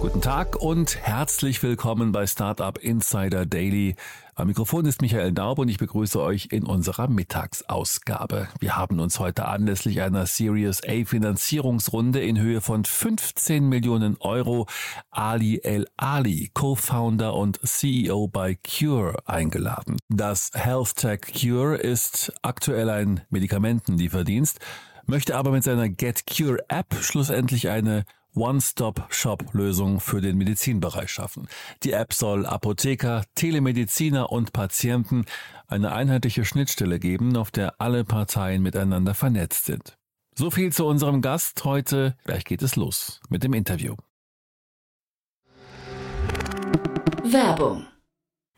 Guten Tag und herzlich willkommen bei Startup Insider Daily. Am Mikrofon ist Michael Daub und ich begrüße euch in unserer Mittagsausgabe. Wir haben uns heute anlässlich einer Series A Finanzierungsrunde in Höhe von 15 Millionen Euro Ali El Ali, Co-Founder und CEO bei Cure, eingeladen. Das Health Tech Cure ist aktuell ein Medikamentenlieferdienst, möchte aber mit seiner Get Cure App schlussendlich eine One-Stop-Shop-Lösung für den Medizinbereich schaffen. Die App soll Apotheker, Telemediziner und Patienten eine einheitliche Schnittstelle geben, auf der alle Parteien miteinander vernetzt sind. So viel zu unserem Gast heute. Gleich geht es los mit dem Interview. Werbung.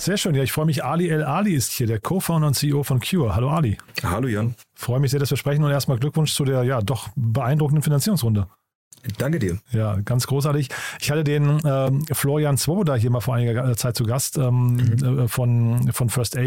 Sehr schön, ja, ich freue mich. Ali El Ali ist hier, der Co-Founder und CEO von Cure. Hallo Ali. Hallo Jan. Freue mich sehr, dass wir sprechen und erstmal Glückwunsch zu der ja doch beeindruckenden Finanzierungsrunde. Danke dir. Ja, ganz großartig. Ich hatte den ähm, Florian Swoboda hier mal vor einiger Zeit zu Gast ähm, mhm. äh, von, von First A.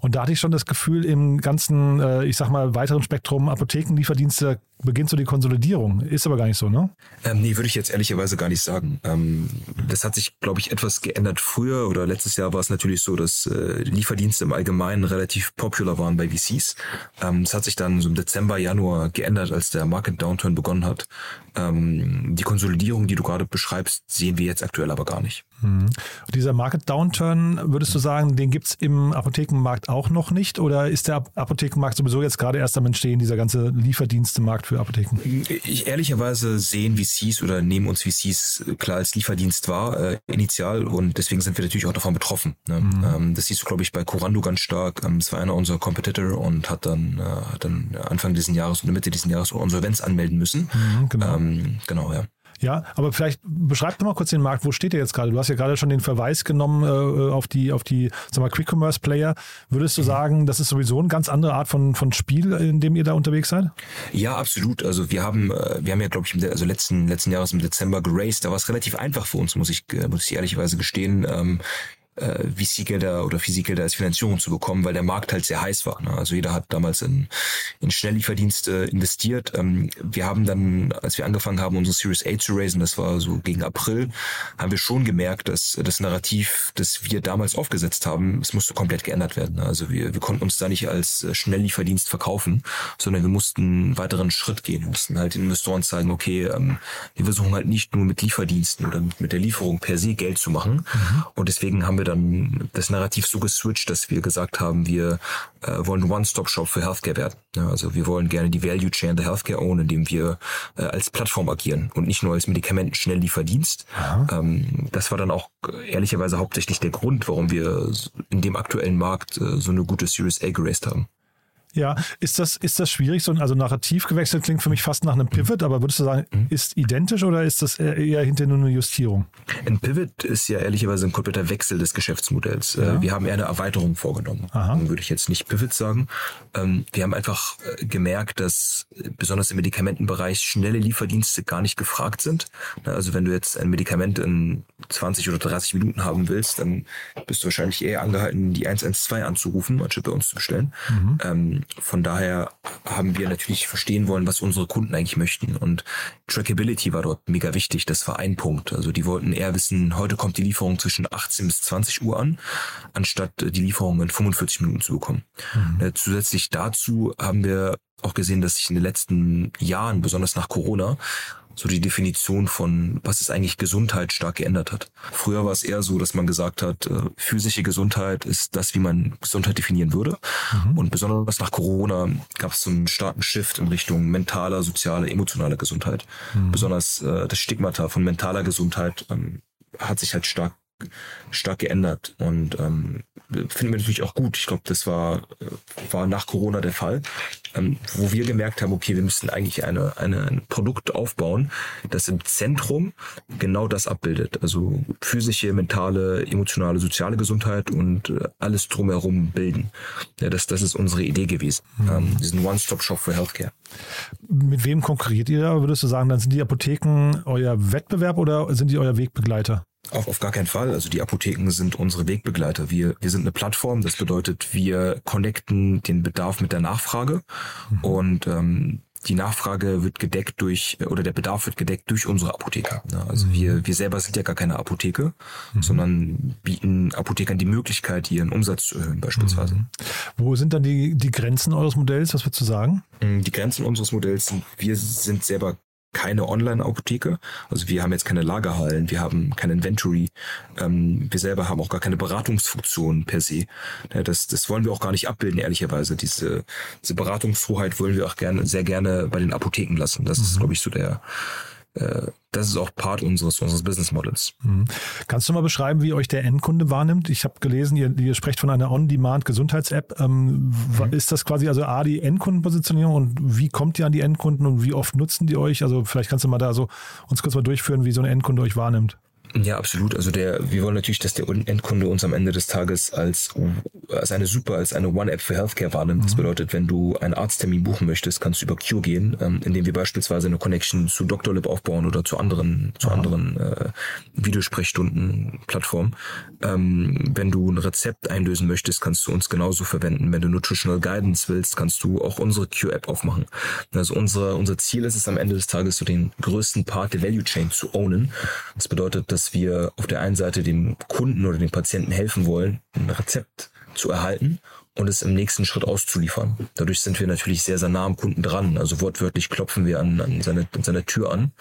Und da hatte ich schon das Gefühl, im ganzen, äh, ich sag mal, weiteren Spektrum Apothekenlieferdienste beginnt so die Konsolidierung. Ist aber gar nicht so, ne? Ähm, nee, würde ich jetzt ehrlicherweise gar nicht sagen. Ähm, das hat sich, glaube ich, etwas geändert früher oder letztes Jahr war es natürlich so, dass äh, Lieferdienste im Allgemeinen relativ popular waren bei VCs. Ähm, hat sich dann so im Dezember, Januar geändert, als der Market Downturn begonnen hat. Ähm, die Konsolidierung, die du gerade beschreibst, sehen wir jetzt aktuell aber gar nicht. Mhm. Dieser Market Downturn, würdest du sagen, den gibt es im Apothekenmarkt auch noch nicht? Oder ist der Apothekenmarkt sowieso jetzt gerade erst am Entstehen, dieser ganze Lieferdienstemarkt für Apotheken? Ich ehrlicherweise sehen VCs oder nehmen uns VCs klar als Lieferdienst wahr, äh, initial. Und deswegen sind wir natürlich auch davon betroffen. Ne? Mhm. Ähm, das siehst du, glaube ich, bei Corando ganz stark. Ähm, es war einer unserer Competitor und hat dann, äh, hat dann Anfang dieses Jahres oder Mitte dieses Jahres Insolvenz anmelden müssen. Mhm, genau. Ähm, genau, ja. Ja, aber vielleicht beschreib doch mal kurz den Markt. Wo steht der jetzt gerade? Du hast ja gerade schon den Verweis genommen äh, auf die, auf die, sag mal, Quick Commerce Player. Würdest du sagen, das ist sowieso eine ganz andere Art von, von Spiel, in dem ihr da unterwegs seid? Ja, absolut. Also wir haben, äh, wir haben ja, glaube ich, also letzten, letzten Jahres im Dezember geraced. Da war es relativ einfach für uns, muss ich, äh, muss ich ehrlicherweise gestehen. Ähm, äh, VC-Gelder oder VC-Gelder als Finanzierung zu bekommen, weil der Markt halt sehr heiß war. Ne? Also jeder hat damals in, in Schnelllieferdienste investiert. Ähm, wir haben dann, als wir angefangen haben, unsere Series A zu raisen, das war so gegen April, haben wir schon gemerkt, dass das Narrativ, das wir damals aufgesetzt haben, es musste komplett geändert werden. Also wir, wir konnten uns da nicht als äh, Schnelllieferdienst verkaufen, sondern wir mussten einen weiteren Schritt gehen. Wir mussten halt den Investoren zeigen, okay, ähm, wir versuchen halt nicht nur mit Lieferdiensten oder mit der Lieferung per se Geld zu machen. Mhm. Und deswegen haben wir dann das Narrativ so geswitcht, dass wir gesagt haben, wir äh, wollen One-Stop-Shop für Healthcare werden. Ja, also wir wollen gerne die Value Chain der Healthcare own, indem wir äh, als Plattform agieren und nicht nur als Medikamenten-Schnelllieferdienst. Ähm, das war dann auch äh, ehrlicherweise hauptsächlich der Grund, warum wir in dem aktuellen Markt äh, so eine gute Series A geraced haben. Ja, ist das, ist das schwierig? So, also Narrativ gewechselt klingt für mich fast nach einem Pivot, aber würdest du sagen, mhm. ist identisch oder ist das eher hinter nur eine Justierung? Ein Pivot ist ja ehrlicherweise ein kompletter Wechsel des Geschäftsmodells. Äh, ja. Wir haben eher eine Erweiterung vorgenommen. Aha. Würde ich jetzt nicht Pivot sagen. Ähm, wir haben einfach äh, gemerkt, dass besonders im Medikamentenbereich schnelle Lieferdienste gar nicht gefragt sind. Also wenn du jetzt ein Medikament in 20 oder 30 Minuten haben willst, dann bist du wahrscheinlich eher angehalten, die 112 anzurufen, anstatt bei uns zu bestellen. Mhm. Von daher haben wir natürlich verstehen wollen, was unsere Kunden eigentlich möchten. Und Trackability war dort mega wichtig. Das war ein Punkt. Also die wollten eher wissen, heute kommt die Lieferung zwischen 18 bis 20 Uhr an, anstatt die Lieferung in 45 Minuten zu bekommen. Mhm. Äh, zusätzlich dazu haben wir auch gesehen, dass sich in den letzten Jahren, besonders nach Corona, so die Definition von, was ist eigentlich Gesundheit, stark geändert hat. Früher war es eher so, dass man gesagt hat, äh, physische Gesundheit ist das, wie man Gesundheit definieren würde. Mhm. Und besonders nach Corona gab es so einen starken Shift in Richtung mentaler, sozialer, emotionaler Gesundheit. Mhm. Besonders äh, das Stigmata von mentaler Gesundheit ähm, hat sich halt stark stark geändert und ähm, finden wir natürlich auch gut. Ich glaube, das war, war nach Corona der Fall, ähm, wo wir gemerkt haben, okay, wir müssen eigentlich eine, eine, ein Produkt aufbauen, das im Zentrum genau das abbildet. Also physische, mentale, emotionale, soziale Gesundheit und äh, alles drumherum bilden. Ja, das, das ist unsere Idee gewesen. Mhm. Ähm, diesen One-Stop-Shop für Healthcare. Mit wem konkurriert ihr da? Würdest du sagen, dann sind die Apotheken euer Wettbewerb oder sind die euer Wegbegleiter? Auf, auf gar keinen Fall. Also die Apotheken sind unsere Wegbegleiter. Wir, wir sind eine Plattform. Das bedeutet, wir connecten den Bedarf mit der Nachfrage mhm. und ähm, die Nachfrage wird gedeckt durch, oder der Bedarf wird gedeckt durch unsere Apotheker. Also mhm. wir, wir selber sind ja gar keine Apotheke, mhm. sondern bieten Apothekern die Möglichkeit, ihren Umsatz zu erhöhen beispielsweise. Mhm. Wo sind dann die, die Grenzen eures Modells? Was würdest du sagen? Die Grenzen unseres Modells sind, wir sind selber keine Online-Apotheke. Also wir haben jetzt keine Lagerhallen, wir haben kein Inventory. Ähm, wir selber haben auch gar keine Beratungsfunktion per se. Ja, das, das wollen wir auch gar nicht abbilden, ehrlicherweise. Diese, diese Beratungshoheit wollen wir auch gerne, sehr gerne bei den Apotheken lassen. Das mhm. ist, glaube ich, so der, das ist auch Part unseres, unseres Business Models. Mhm. Kannst du mal beschreiben, wie euch der Endkunde wahrnimmt? Ich habe gelesen, ihr, ihr sprecht von einer On-Demand-Gesundheits-App. Ähm, mhm. Ist das quasi also A, die Endkundenpositionierung und wie kommt ihr an die Endkunden und wie oft nutzen die euch? Also vielleicht kannst du mal da so uns kurz mal durchführen, wie so ein Endkunde euch wahrnimmt. Ja, absolut. Also der, wir wollen natürlich, dass der Endkunde uns am Ende des Tages als, als eine super, als eine One-App für Healthcare wahrnimmt. Mhm. Das bedeutet, wenn du einen Arzttermin buchen möchtest, kannst du über Cure gehen, ähm, indem wir beispielsweise eine Connection zu Doctolib aufbauen oder zu anderen, zu anderen äh, Videosprechstunden-Plattformen. Ähm, wenn du ein Rezept einlösen möchtest, kannst du uns genauso verwenden. Wenn du Nutritional Guidance willst, kannst du auch unsere Cure-App aufmachen. Also unsere, unser Ziel ist es am Ende des Tages, so den größten Part der Value Chain zu ownen. Das bedeutet, dass wir auf der einen Seite dem Kunden oder dem Patienten helfen wollen, ein Rezept zu erhalten und es im nächsten Schritt auszuliefern. Dadurch sind wir natürlich sehr, sehr nah am Kunden dran. Also wortwörtlich klopfen wir an, an, seine, an seine Tür an.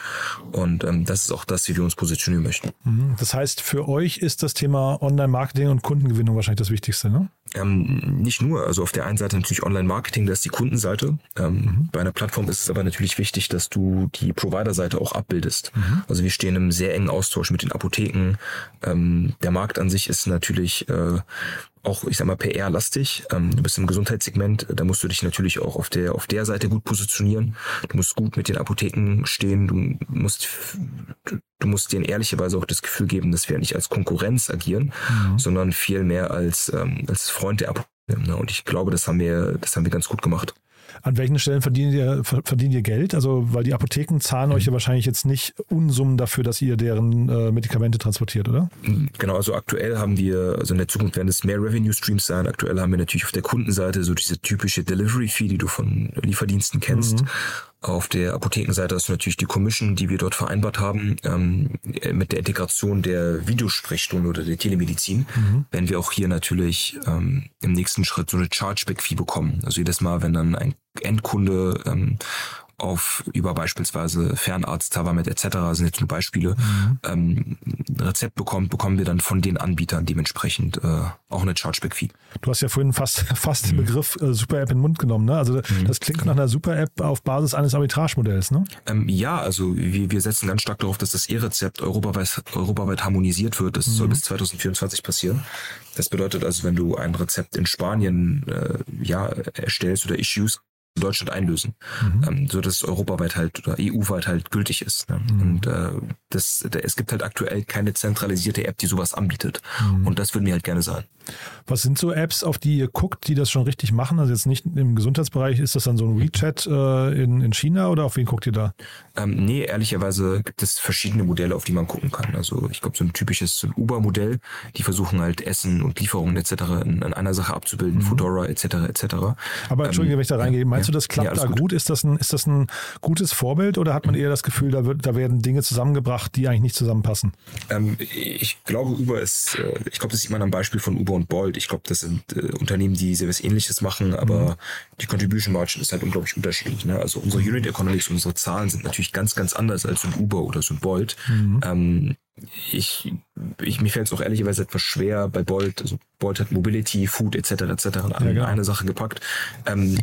Und ähm, das ist auch das, wie wir uns positionieren möchten. Mhm. Das heißt, für euch ist das Thema Online-Marketing und Kundengewinnung wahrscheinlich das Wichtigste, ne? Ähm, nicht nur, also auf der einen Seite natürlich Online-Marketing, das ist die Kundenseite. Ähm, mhm. Bei einer Plattform ist es aber natürlich wichtig, dass du die Provider-Seite auch abbildest. Mhm. Also wir stehen im sehr engen Austausch mit den Apotheken. Ähm, der Markt an sich ist natürlich äh, auch, ich sag mal, PR-lastig. Ähm, du bist im Gesundheitssegment, da musst du dich natürlich auch auf der, auf der Seite gut positionieren. Du musst gut mit den Apotheken stehen, du musst, du, musst denen ehrlicherweise auch das Gefühl geben, dass wir nicht als Konkurrenz agieren, mhm. sondern viel mehr als, ähm, als Freund der Apotheken. Ne? Und ich glaube, das haben wir, das haben wir ganz gut gemacht. An welchen Stellen verdient ihr, verdient ihr Geld? Also, weil die Apotheken zahlen mhm. euch ja wahrscheinlich jetzt nicht Unsummen dafür, dass ihr deren äh, Medikamente transportiert, oder? Mhm, genau, also aktuell haben wir, also in der Zukunft werden es mehr Revenue Streams sein. Aktuell haben wir natürlich auf der Kundenseite so diese typische Delivery Fee, die du von Lieferdiensten kennst. Mhm. Auf der Apothekenseite du natürlich die Commission, die wir dort vereinbart haben, ähm, mit der Integration der Videosprechstunde oder der Telemedizin, mhm. wenn wir auch hier natürlich ähm, im nächsten Schritt so eine Chargeback-Fee bekommen. Also jedes Mal, wenn dann ein Endkunde ähm, auf über beispielsweise Fernarzt, Tavamed etc. sind jetzt nur Beispiele, mhm. ähm, ein Rezept bekommt, bekommen wir dann von den Anbietern dementsprechend äh, auch eine Chargeback-Fee. Du hast ja vorhin fast, fast mhm. den Begriff äh, Super-App in den Mund genommen. Ne? Also mhm. das klingt nach einer Super-App auf Basis eines Arbitrage-Modells. Ne? Ähm, ja, also wir, wir setzen ganz stark darauf, dass das E-Rezept europaweit, europaweit harmonisiert wird. Das soll mhm. bis 2024 passieren. Das bedeutet also, wenn du ein Rezept in Spanien äh, ja, erstellst oder issues, Deutschland einlösen, mhm. ähm, so dass es europaweit halt oder EU-weit halt gültig ist. Ne? Mhm. Und äh, das, da, es gibt halt aktuell keine zentralisierte App, die sowas anbietet. Mhm. Und das würden wir halt gerne sein. Was sind so Apps, auf die ihr guckt, die das schon richtig machen? Also jetzt nicht im Gesundheitsbereich, ist das dann so ein WeChat äh, in, in China oder auf wen guckt ihr da? Ähm, nee, ehrlicherweise gibt es verschiedene Modelle, auf die man gucken kann. Also ich glaube, so ein typisches so Uber-Modell, die versuchen halt Essen und Lieferungen etc. in, in einer Sache abzubilden, mhm. Foodora etc. etc. Aber Entschuldige, ähm, wenn ich da reingehe, meinst du, das klappt ja, da gut? gut? Ist das, ein, ist das ein gutes Vorbild oder hat man eher das Gefühl, da, wird, da werden Dinge zusammengebracht, die eigentlich nicht zusammenpassen? Ähm, ich glaube, Uber ist, äh, ich glaube, das sieht man am Beispiel von Uber und Bolt. Ich glaube, das sind äh, Unternehmen, die sehr was ähnliches machen, aber mhm. die Contribution Margin ist halt unglaublich unterschiedlich. Ne? Also unsere Unit Economics, unsere Zahlen sind natürlich ganz, ganz anders als so ein Uber oder so ein Bolt. Mhm. Ähm, ich, ich, mir fällt es auch ehrlicherweise etwas schwer bei Bolt, also Bolt hat Mobility, Food etc. etc. in ja, genau. eine Sache gepackt. Ähm,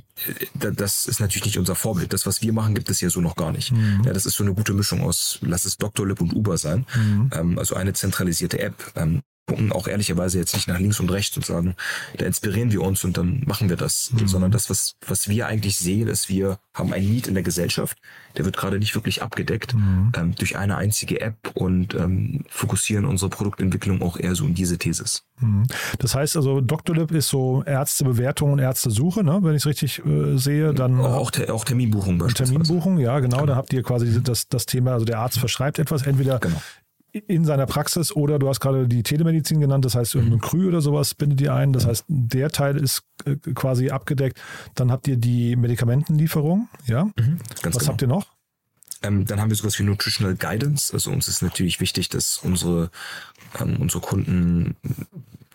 das ist natürlich nicht unser Vorbild. Das, was wir machen, gibt es hier so noch gar nicht. Mhm. Ja, das ist so eine gute Mischung aus, lass es Doctolib und Uber sein. Mhm. Ähm, also eine zentralisierte App. Ähm, gucken auch ehrlicherweise jetzt nicht nach links und rechts und sagen, da inspirieren wir uns und dann machen wir das, mhm. sondern das, was, was wir eigentlich sehen, ist, wir haben ein Need in der Gesellschaft, der wird gerade nicht wirklich abgedeckt mhm. ähm, durch eine einzige App und ähm, fokussieren unsere Produktentwicklung auch eher so in diese Thesis. Mhm. Das heißt also, Doctolib ist so Ärztebewertung und Ärztesuche, ne? wenn ich es richtig äh, sehe. Dann auch, auch, auch Terminbuchung beispielsweise. Terminbuchung, ja, genau. genau. Da habt ihr quasi das, das Thema, also der Arzt verschreibt etwas, entweder genau in seiner Praxis oder du hast gerade die Telemedizin genannt, das heißt irgendein mhm. Krü oder sowas bindet ihr ein, das heißt der Teil ist äh, quasi abgedeckt. Dann habt ihr die Medikamentenlieferung, ja. Mhm, Was genau. habt ihr noch? Ähm, dann haben wir sowas wie Nutritional Guidance. Also uns ist natürlich wichtig, dass unsere, ähm, unsere Kunden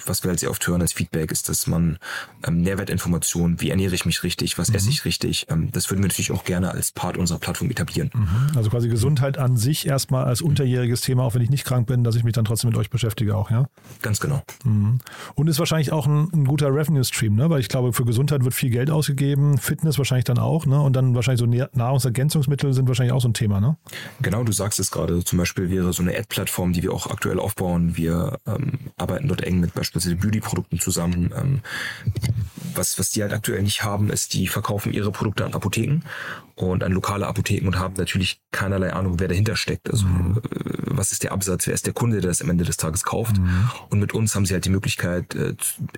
was wir halt sehr oft hören als Feedback, ist, dass man ähm, Nährwertinformationen, wie ernähre ich mich richtig, was mhm. esse ich richtig, ähm, das würden wir natürlich auch gerne als Part unserer Plattform etablieren. Mhm. Also quasi Gesundheit an sich erstmal als unterjähriges Thema, auch wenn ich nicht krank bin, dass ich mich dann trotzdem mit euch beschäftige auch, ja? Ganz genau. Mhm. Und ist wahrscheinlich auch ein, ein guter Revenue-Stream, ne? weil ich glaube, für Gesundheit wird viel Geld ausgegeben, Fitness wahrscheinlich dann auch, ne? und dann wahrscheinlich so Nahrungsergänzungsmittel sind wahrscheinlich auch so ein Thema, ne? Genau, du sagst es gerade. Zum Beispiel wäre so eine Ad-Plattform, die wir auch aktuell aufbauen. Wir ähm, arbeiten dort eng mit beispielsweise beispielsweise Beauty-Produkten zusammen. Ähm, was, was die halt aktuell nicht haben, ist, die verkaufen ihre Produkte an Apotheken und an lokale Apotheken und haben natürlich keinerlei Ahnung, wer dahinter steckt. Also mhm. Äh, was ist der Absatz, wer ist der Kunde, der das am Ende des Tages kauft. Mhm. Und mit uns haben sie halt die Möglichkeit, äh,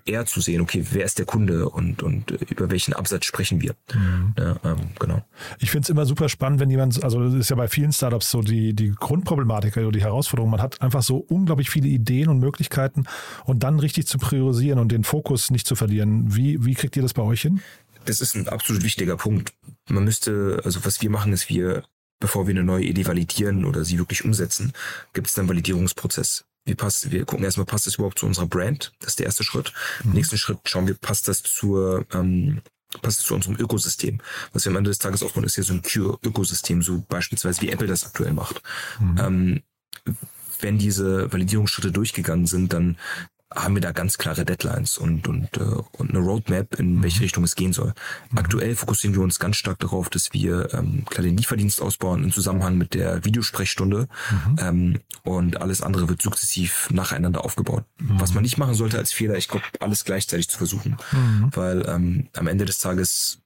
eher zu sehen, okay, wer ist der Kunde und, und äh, über welchen Absatz sprechen wir. Mhm. Ja, ähm, genau. Ich finde es immer super spannend, wenn jemand, also das ist ja bei vielen Startups so die, die Grundproblematik oder die Herausforderung, man hat einfach so unglaublich viele Ideen und Möglichkeiten und dann richtig zu priorisieren und den Fokus nicht zu verlieren. Wie, wie kriegt ihr das bei euch hin? Das ist ein absolut wichtiger Punkt. Man müsste, also was wir machen, ist, wir, bevor wir eine neue Idee validieren oder sie wirklich umsetzen, gibt es dann einen Validierungsprozess. Wir, passt, wir gucken erstmal, passt das überhaupt zu unserer Brand? Das ist der erste Schritt. Mhm. Im nächsten Schritt schauen wir, passt das zur, ähm, passt zu unserem Ökosystem. Was wir am Ende des Tages aufbauen, ist ja so ein Cure-Ökosystem, so beispielsweise wie Apple das aktuell macht. Mhm. Ähm, wenn diese Validierungsschritte durchgegangen sind, dann haben wir da ganz klare Deadlines und, und, äh, und eine Roadmap, in mhm. welche Richtung es gehen soll. Mhm. Aktuell fokussieren wir uns ganz stark darauf, dass wir ähm, klar den Lieferdienst ausbauen im Zusammenhang mit der Videosprechstunde mhm. ähm, und alles andere wird sukzessiv nacheinander aufgebaut. Mhm. Was man nicht machen sollte als Fehler, ich glaube, alles gleichzeitig zu versuchen, mhm. weil ähm, am Ende des Tages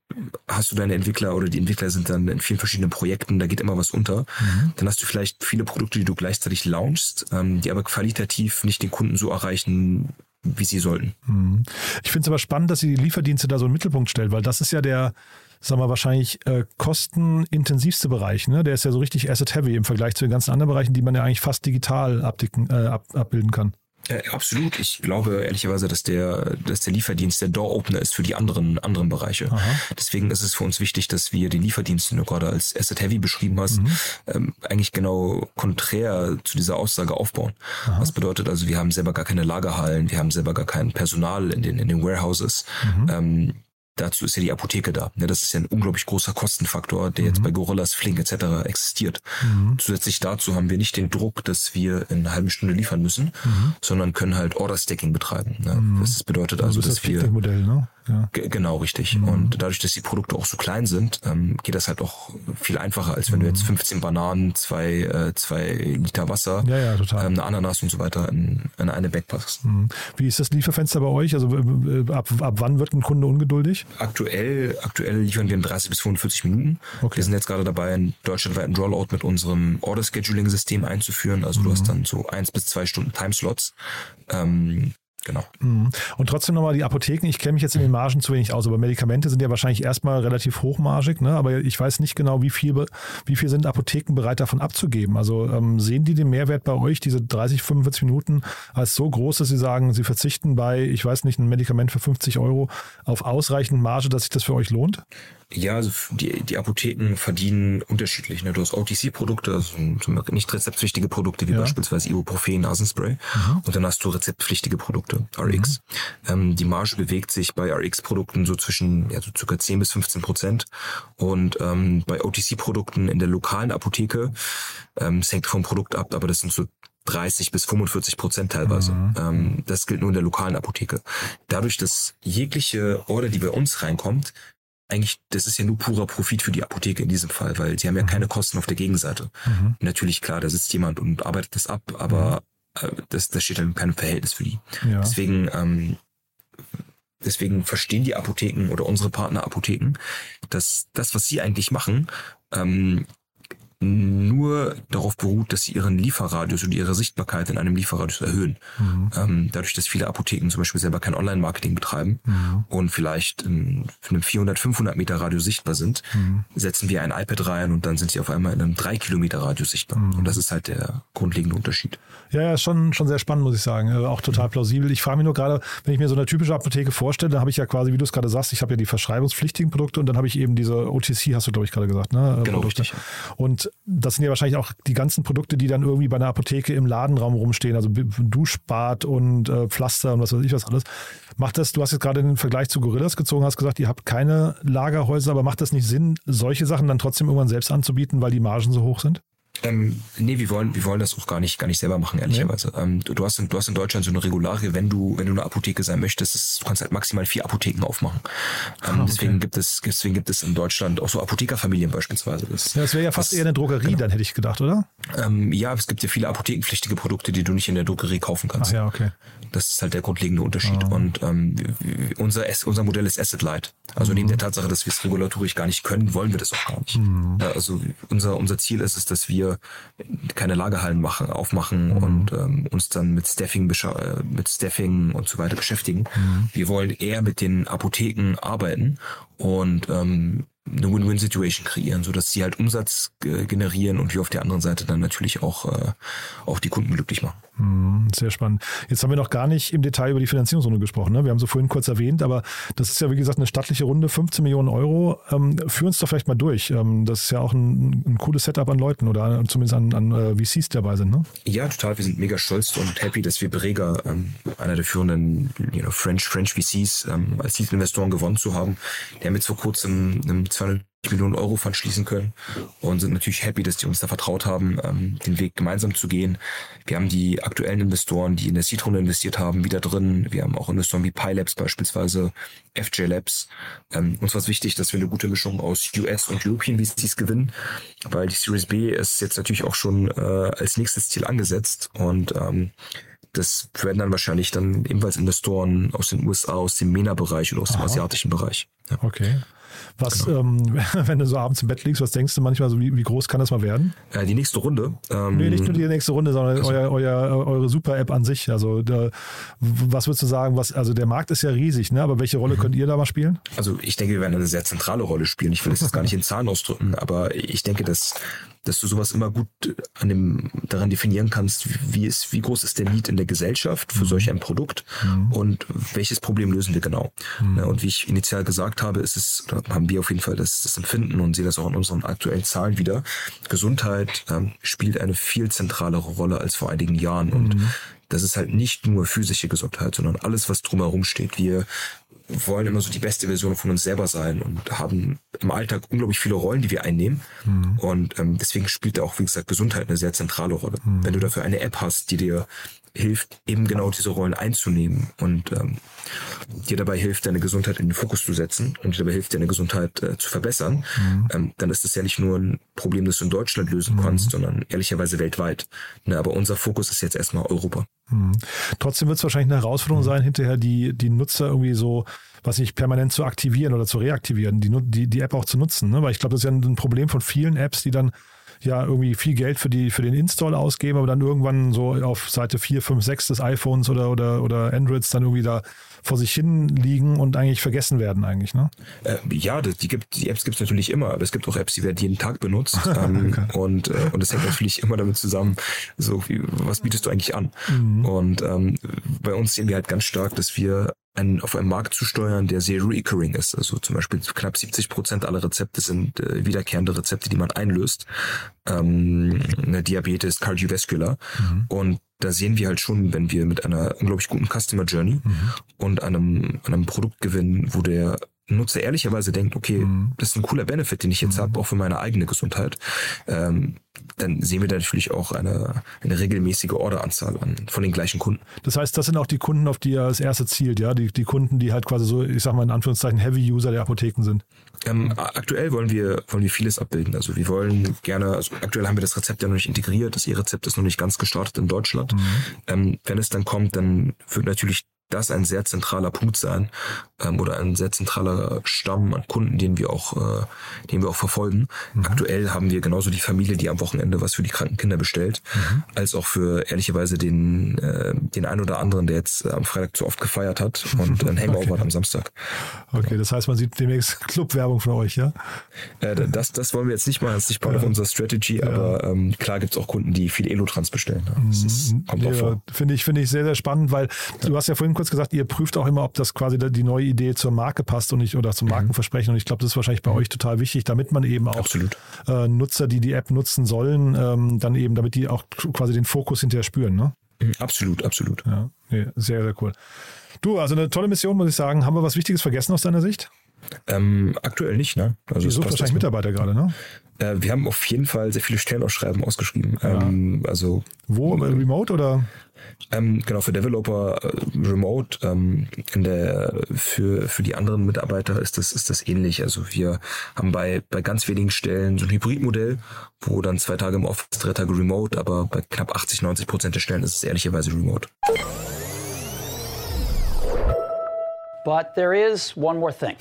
hast du deine Entwickler oder die Entwickler sind dann in vielen verschiedenen Projekten, da geht immer was unter. Mhm. Dann hast du vielleicht viele Produkte, die du gleichzeitig launchst, ähm, die aber qualitativ nicht den Kunden so erreichen, wie sie sollten. Mhm. Ich finde es aber spannend, dass sie die Lieferdienste da so im Mittelpunkt stellt, weil das ist ja der, sagen wir wahrscheinlich äh, kostenintensivste Bereich. Ne? Der ist ja so richtig asset-heavy im Vergleich zu den ganzen anderen Bereichen, die man ja eigentlich fast digital abdicken, äh, ab, abbilden kann. Äh, absolut. Ich glaube ehrlicherweise, dass der, dass der Lieferdienst der Door-Opener ist für die anderen, anderen Bereiche. Aha. Deswegen ist es für uns wichtig, dass wir den Lieferdienst, den du gerade als Asset Heavy beschrieben hast, mhm. ähm, eigentlich genau konträr zu dieser Aussage aufbauen. Aha. Was bedeutet also, wir haben selber gar keine Lagerhallen, wir haben selber gar kein Personal in den, in den Warehouses. Mhm. Ähm, Dazu ist ja die Apotheke da. Ja, das ist ja ein unglaublich großer Kostenfaktor, der mhm. jetzt bei Gorillas, Flink etc. existiert. Mhm. Zusätzlich dazu haben wir nicht den Druck, dass wir in einer halben Stunde liefern müssen, mhm. sondern können halt Order-Stacking betreiben. Ja, mhm. das bedeutet also, das dass wir... Ne? Ja. Genau, richtig. Mhm. Und dadurch, dass die Produkte auch so klein sind, ähm, geht das halt auch viel einfacher, als wenn mhm. du jetzt 15 Bananen, zwei, äh, zwei Liter Wasser, ja, ja, total. Ähm, eine Ananas und so weiter in, in eine Bag packst. Mhm. Wie ist das Lieferfenster bei euch? Also äh, ab, ab wann wird ein Kunde ungeduldig? Aktuell, aktuell liefern wir in 30 bis 45 Minuten. Okay. Wir sind jetzt gerade dabei, einen deutschlandweiten Rollout mit unserem Order-Scheduling-System einzuführen. Also du hast mhm. dann so eins bis zwei Stunden Timeslots. Ähm, Genau. Mhm. Und trotzdem nochmal die Apotheken. Ich kenne mich jetzt in den Margen zu wenig aus, aber Medikamente sind ja wahrscheinlich erstmal relativ hochmargig, ne? aber ich weiß nicht genau, wie viel, wie viel sind Apotheken bereit davon abzugeben. Also ähm, sehen die den Mehrwert bei euch, diese 30, 45 Minuten, als so groß, dass sie sagen, sie verzichten bei, ich weiß nicht, ein Medikament für 50 Euro auf ausreichend Marge, dass sich das für euch lohnt? Ja, also die, die Apotheken verdienen unterschiedlich. Ne? Du hast OTC-Produkte, also nicht rezeptpflichtige Produkte wie ja. beispielsweise Ibuprofen, Nasenspray. Mhm. Und dann hast du rezeptpflichtige Produkte, RX. Mhm. Ähm, die Marge bewegt sich bei RX-Produkten so zwischen ja, so circa 10 bis 15 Prozent. Und ähm, bei OTC-Produkten in der lokalen Apotheke, ähm, es hängt vom Produkt ab, aber das sind so 30 bis 45 Prozent teilweise. Mhm. Ähm, das gilt nur in der lokalen Apotheke. Dadurch, dass jegliche Order, die bei uns reinkommt, eigentlich, das ist ja nur purer Profit für die Apotheke in diesem Fall, weil sie haben ja mhm. keine Kosten auf der Gegenseite. Mhm. Natürlich, klar, da sitzt jemand und arbeitet das ab, aber mhm. äh, das, das steht dann in keinem Verhältnis für die. Ja. Deswegen, ähm, deswegen verstehen die Apotheken oder unsere Partnerapotheken, dass das, was sie eigentlich machen, ähm, nur darauf beruht, dass sie ihren Lieferradius und ihre Sichtbarkeit in einem Lieferradius erhöhen. Mhm. Ähm, dadurch, dass viele Apotheken zum Beispiel selber kein Online-Marketing betreiben mhm. und vielleicht in, einem 400, 500 Meter Radius sichtbar sind, mhm. setzen wir ein iPad rein und dann sind sie auf einmal in einem 3 Kilometer Radius sichtbar. Mhm. Und das ist halt der grundlegende Unterschied. Ja, ja, schon, schon sehr spannend, muss ich sagen. Äh, auch total plausibel. Ich frage mich nur gerade, wenn ich mir so eine typische Apotheke vorstelle, dann habe ich ja quasi, wie du es gerade sagst, ich habe ja die verschreibungspflichtigen Produkte und dann habe ich eben diese OTC, hast du, glaube ich, gerade gesagt, ne? Genau, Produkte. richtig. Und das sind ja wahrscheinlich auch die ganzen Produkte, die dann irgendwie bei einer Apotheke im Ladenraum rumstehen, also Duschbad und äh, Pflaster und was weiß ich was alles. Macht das, du hast jetzt gerade den Vergleich zu Gorillas gezogen, hast gesagt, ihr habt keine Lagerhäuser, aber macht das nicht Sinn, solche Sachen dann trotzdem irgendwann selbst anzubieten, weil die Margen so hoch sind? Ähm, nee, wir wollen, wir wollen das auch gar nicht, gar nicht selber machen, ehrlicherweise. Nee. Ähm, du, du, hast in, du hast in Deutschland so eine Regularie, wenn du, wenn du eine Apotheke sein möchtest, ist, du kannst halt maximal vier Apotheken aufmachen. Ähm, ah, okay. Deswegen gibt es, deswegen gibt es in Deutschland auch so Apothekerfamilien beispielsweise. Das, ja, das wäre ja fast das, eher eine Drogerie, genau. dann hätte ich gedacht, oder? Ähm, ja, es gibt ja viele apothekenpflichtige Produkte, die du nicht in der Drogerie kaufen kannst. Ach ja, okay. Das ist halt der grundlegende Unterschied. Ah. Und ähm, unser, unser Modell ist Asset Light. Also mhm. neben der Tatsache, dass wir es regulatorisch gar nicht können, wollen wir das auch gar nicht. Mhm. Also unser, unser Ziel ist es, dass wir keine Lagerhallen machen, aufmachen mhm. und ähm, uns dann mit Staffing, äh, mit Staffing und so weiter beschäftigen. Mhm. Wir wollen eher mit den Apotheken arbeiten und ähm, eine Win-Win-Situation kreieren, so dass sie halt Umsatz generieren und wir auf der anderen Seite dann natürlich auch, äh, auch die Kunden glücklich machen. Hm, sehr spannend. Jetzt haben wir noch gar nicht im Detail über die Finanzierungsrunde gesprochen. Ne? Wir haben sie vorhin kurz erwähnt, aber das ist ja wie gesagt eine stattliche Runde, 15 Millionen Euro. Ähm, führ uns doch vielleicht mal durch. Ähm, das ist ja auch ein, ein, cooles Setup an Leuten oder zumindest an, an äh, VCs, die dabei sind. Ne? Ja, total. Wir sind mega stolz und happy, dass wir Breger, ähm, einer der führenden you know, French, French VCs, ähm, als Titelinvestoren gewonnen zu haben. Der jetzt vor kurzem einem 200 Millionen Euro Fund schließen können und sind natürlich happy, dass die uns da vertraut haben, ähm, den Weg gemeinsam zu gehen. Wir haben die aktuellen Investoren, die in der Seed-Runde investiert haben, wieder drin. Wir haben auch Investoren wie PyLabs beispielsweise, FJ Labs. Ähm, uns war es wichtig, dass wir eine gute Mischung aus US und European VCs gewinnen, weil die Series B ist jetzt natürlich auch schon äh, als nächstes Ziel angesetzt und ähm, das werden dann wahrscheinlich dann ebenfalls Investoren aus den USA, aus dem MENA-Bereich und aus Aha. dem asiatischen Bereich. Ja. Okay. Was, genau. ähm, wenn du so abends im Bett liegst, was denkst du manchmal so, wie, wie groß kann das mal werden? Äh, die nächste Runde. Ähm, nee, nicht nur die nächste Runde, sondern also, euer, euer, eure Super-App an sich. Also da, was würdest du sagen, was, also der Markt ist ja riesig, ne? aber welche Rolle mhm. könnt ihr da mal spielen? Also ich denke, wir werden eine sehr zentrale Rolle spielen. Ich will das jetzt gar nicht in Zahlen ausdrücken, aber ich denke, dass dass du sowas immer gut an dem, daran definieren kannst, wie, ist, wie groß ist der Need in der Gesellschaft für mhm. solch ein Produkt mhm. und welches Problem lösen wir genau. Mhm. Ja, und wie ich initial gesagt habe, ist es, haben wir auf jeden Fall das, das Empfinden und sehen das auch in unseren aktuellen Zahlen wieder. Gesundheit ähm, spielt eine viel zentralere Rolle als vor einigen Jahren und mhm. das ist halt nicht nur physische Gesundheit, sondern alles, was drumherum steht. Wir wollen immer so die beste Version von uns selber sein und haben im Alltag unglaublich viele Rollen, die wir einnehmen. Mhm. Und ähm, deswegen spielt auch, wie gesagt, Gesundheit eine sehr zentrale Rolle. Mhm. Wenn du dafür eine App hast, die dir hilft, eben genau diese Rollen einzunehmen und ähm, dir dabei hilft, deine Gesundheit in den Fokus zu setzen und dir dabei hilft, deine Gesundheit äh, zu verbessern, mhm. ähm, dann ist das ja nicht nur ein Problem, das du in Deutschland lösen mhm. kannst, sondern ehrlicherweise weltweit. Ne, aber unser Fokus ist jetzt erstmal Europa. Mhm. Trotzdem wird es wahrscheinlich eine Herausforderung mhm. sein, hinterher die, die Nutzer irgendwie so, was nicht, permanent zu aktivieren oder zu reaktivieren, die, die, die App auch zu nutzen. Ne? Weil ich glaube, das ist ja ein Problem von vielen Apps, die dann ja irgendwie viel Geld für, die, für den Install ausgeben, aber dann irgendwann so auf Seite 4, 5, 6 des iPhones oder, oder, oder Androids dann irgendwie da vor sich hin liegen und eigentlich vergessen werden eigentlich, ne? Äh, ja, die, gibt, die Apps gibt es natürlich immer, aber es gibt auch Apps, die werden jeden Tag benutzt. ähm, okay. Und äh, und es hängt natürlich immer damit zusammen, so wie, was bietest du eigentlich an? Mhm. Und ähm, bei uns sehen wir halt ganz stark, dass wir einen, auf einen Markt zu steuern, der sehr recurring ist. Also zum Beispiel knapp 70 Prozent aller Rezepte sind äh, wiederkehrende Rezepte, die man einlöst. Ähm, eine Diabetes, Cardiovascular. Mhm. Und da sehen wir halt schon, wenn wir mit einer unglaublich guten Customer Journey mhm. und einem, einem Produkt gewinnen, wo der Nutzer ehrlicherweise denkt, okay, mhm. das ist ein cooler Benefit, den ich jetzt mhm. habe, auch für meine eigene Gesundheit, ähm, dann sehen wir da natürlich auch eine, eine regelmäßige Orderanzahl an, von den gleichen Kunden. Das heißt, das sind auch die Kunden, auf die er als erste zielt, ja? Die, die Kunden, die halt quasi so, ich sag mal in Anführungszeichen, Heavy-User der Apotheken sind. Ähm, aktuell wollen wir, wollen wir vieles abbilden. Also wir wollen gerne, also aktuell haben wir das Rezept ja noch nicht integriert, das E-Rezept ist noch nicht ganz gestartet in Deutschland. Mhm. Ähm, wenn es dann kommt, dann wird natürlich das ein sehr zentraler Punkt sein ähm, oder ein sehr zentraler Stamm an Kunden, den wir auch, äh, den wir auch verfolgen. Mhm. Aktuell haben wir genauso die Familie, die am Wochenende was für die kranken Kinder bestellt, mhm. als auch für ehrlicherweise den äh, den einen oder anderen, der jetzt am Freitag zu oft gefeiert hat und ein Hangover okay. am Samstag. Okay, das heißt, man sieht demnächst Clubwerbung von euch, ja? Äh, das, das wollen wir jetzt nicht machen, das ist nicht Part ja. of unserer Strategy, ja. aber ähm, klar gibt es auch Kunden, die viel Elotrans bestellen. Das ist, mhm. kommt ja, auch vor. Finde ich, finde ich sehr, sehr spannend, weil du hast ja vorhin kurz gesagt, ihr prüft auch immer, ob das quasi die neue Idee zur Marke passt und nicht oder zum mhm. Markenversprechen. Und ich glaube, das ist wahrscheinlich bei mhm. euch total wichtig, damit man eben auch äh, Nutzer, die die App nutzen sollen, ähm, dann eben, damit die auch quasi den Fokus hinterher spüren. Ne? Mhm, absolut, absolut. Ja, nee, sehr, sehr cool. Du, also eine tolle Mission, muss ich sagen. Haben wir was Wichtiges vergessen aus deiner Sicht? Ähm, aktuell nicht, ne? Also Ihr sucht wahrscheinlich Mitarbeiter gerade, ne? Äh, wir haben auf jeden Fall sehr viele Stellenausschreiben ausgeschrieben. Ja. Ähm, also Wo? Remote oder? Ähm, genau, für Developer äh, Remote. Ähm, in der, für, für die anderen Mitarbeiter ist das, ist das ähnlich. Also wir haben bei, bei ganz wenigen Stellen so ein Hybridmodell, wo dann zwei Tage im Office, drei Tage remote, aber bei knapp 80, 90 Prozent der Stellen ist es ehrlicherweise remote. But there is one more thing.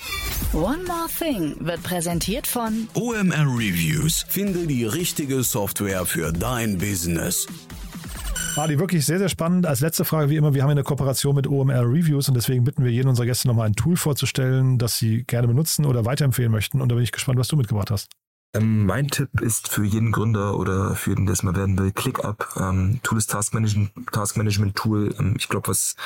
One More Thing wird präsentiert von OMR Reviews. Finde die richtige Software für dein Business. Adi, wirklich sehr, sehr spannend. Als letzte Frage, wie immer, wir haben eine Kooperation mit OMR Reviews und deswegen bitten wir jeden unserer Gäste nochmal ein Tool vorzustellen, das sie gerne benutzen oder weiterempfehlen möchten. Und da bin ich gespannt, was du mitgebracht hast. Ähm, mein Tipp ist für jeden Gründer oder für jeden, der es mal werden will, ClickUp. Ähm, Tool ist Task Management, Task Management Tool. Ähm, ich glaube, was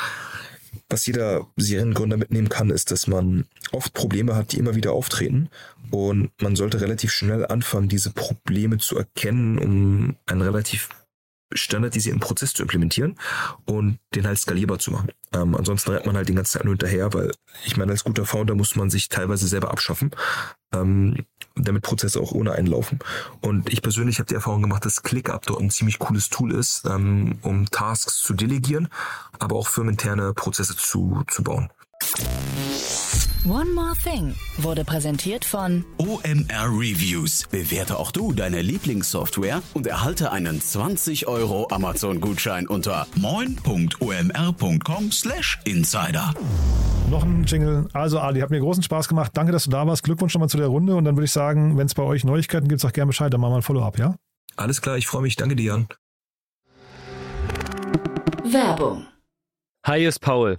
was jeder Seriengründer mitnehmen kann, ist, dass man oft Probleme hat, die immer wieder auftreten. Und man sollte relativ schnell anfangen, diese Probleme zu erkennen, um einen relativ standardisierten Prozess zu implementieren und den halt skalierbar zu machen. Ähm, ansonsten rennt man halt den ganzen Zeit nur hinterher, weil ich meine, als guter Founder muss man sich teilweise selber abschaffen, ähm, damit Prozesse auch ohne einlaufen. Und ich persönlich habe die Erfahrung gemacht, dass ClickUp dort ein ziemlich cooles Tool ist, ähm, um Tasks zu delegieren, aber auch firmeninterne Prozesse zu, zu bauen. One More Thing wurde präsentiert von OMR Reviews. Bewerte auch du deine Lieblingssoftware und erhalte einen 20 Euro Amazon-Gutschein unter moin.omr.com/insider. Noch ein Jingle. Also Ali, hat mir großen Spaß gemacht. Danke, dass du da warst. Glückwunsch nochmal zu der Runde. Und dann würde ich sagen, wenn es bei euch Neuigkeiten gibt, sag gerne Bescheid. Dann machen wir ein Follow-up, ja? Alles klar, ich freue mich. Danke dir, Jan. Werbung. Hi, hier ist Paul.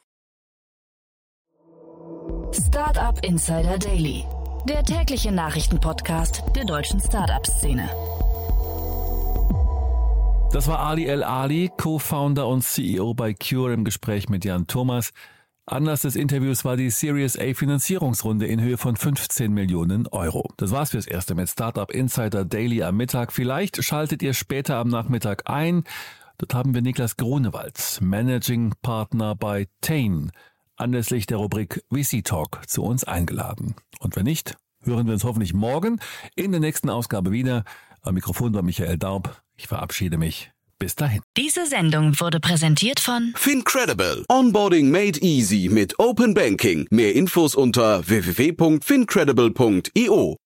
Startup Insider Daily, der tägliche Nachrichtenpodcast der deutschen Startup-Szene. Das war Ali El Ali, Co-Founder und CEO bei Cure im Gespräch mit Jan Thomas. Anlass des Interviews war die Series A Finanzierungsrunde in Höhe von 15 Millionen Euro. Das war's fürs Erste mit Startup Insider Daily am Mittag. Vielleicht schaltet ihr später am Nachmittag ein. Dort haben wir Niklas Grunewald, Managing Partner bei Tain, anlässlich der Rubrik VC Talk zu uns eingeladen. Und wenn nicht, hören wir uns hoffentlich morgen in der nächsten Ausgabe wieder. Am Mikrofon war Michael Daub. Ich verabschiede mich. Bis dahin. Diese Sendung wurde präsentiert von Fincredible. Onboarding made easy mit Open Banking. Mehr Infos unter www.fincredible.io.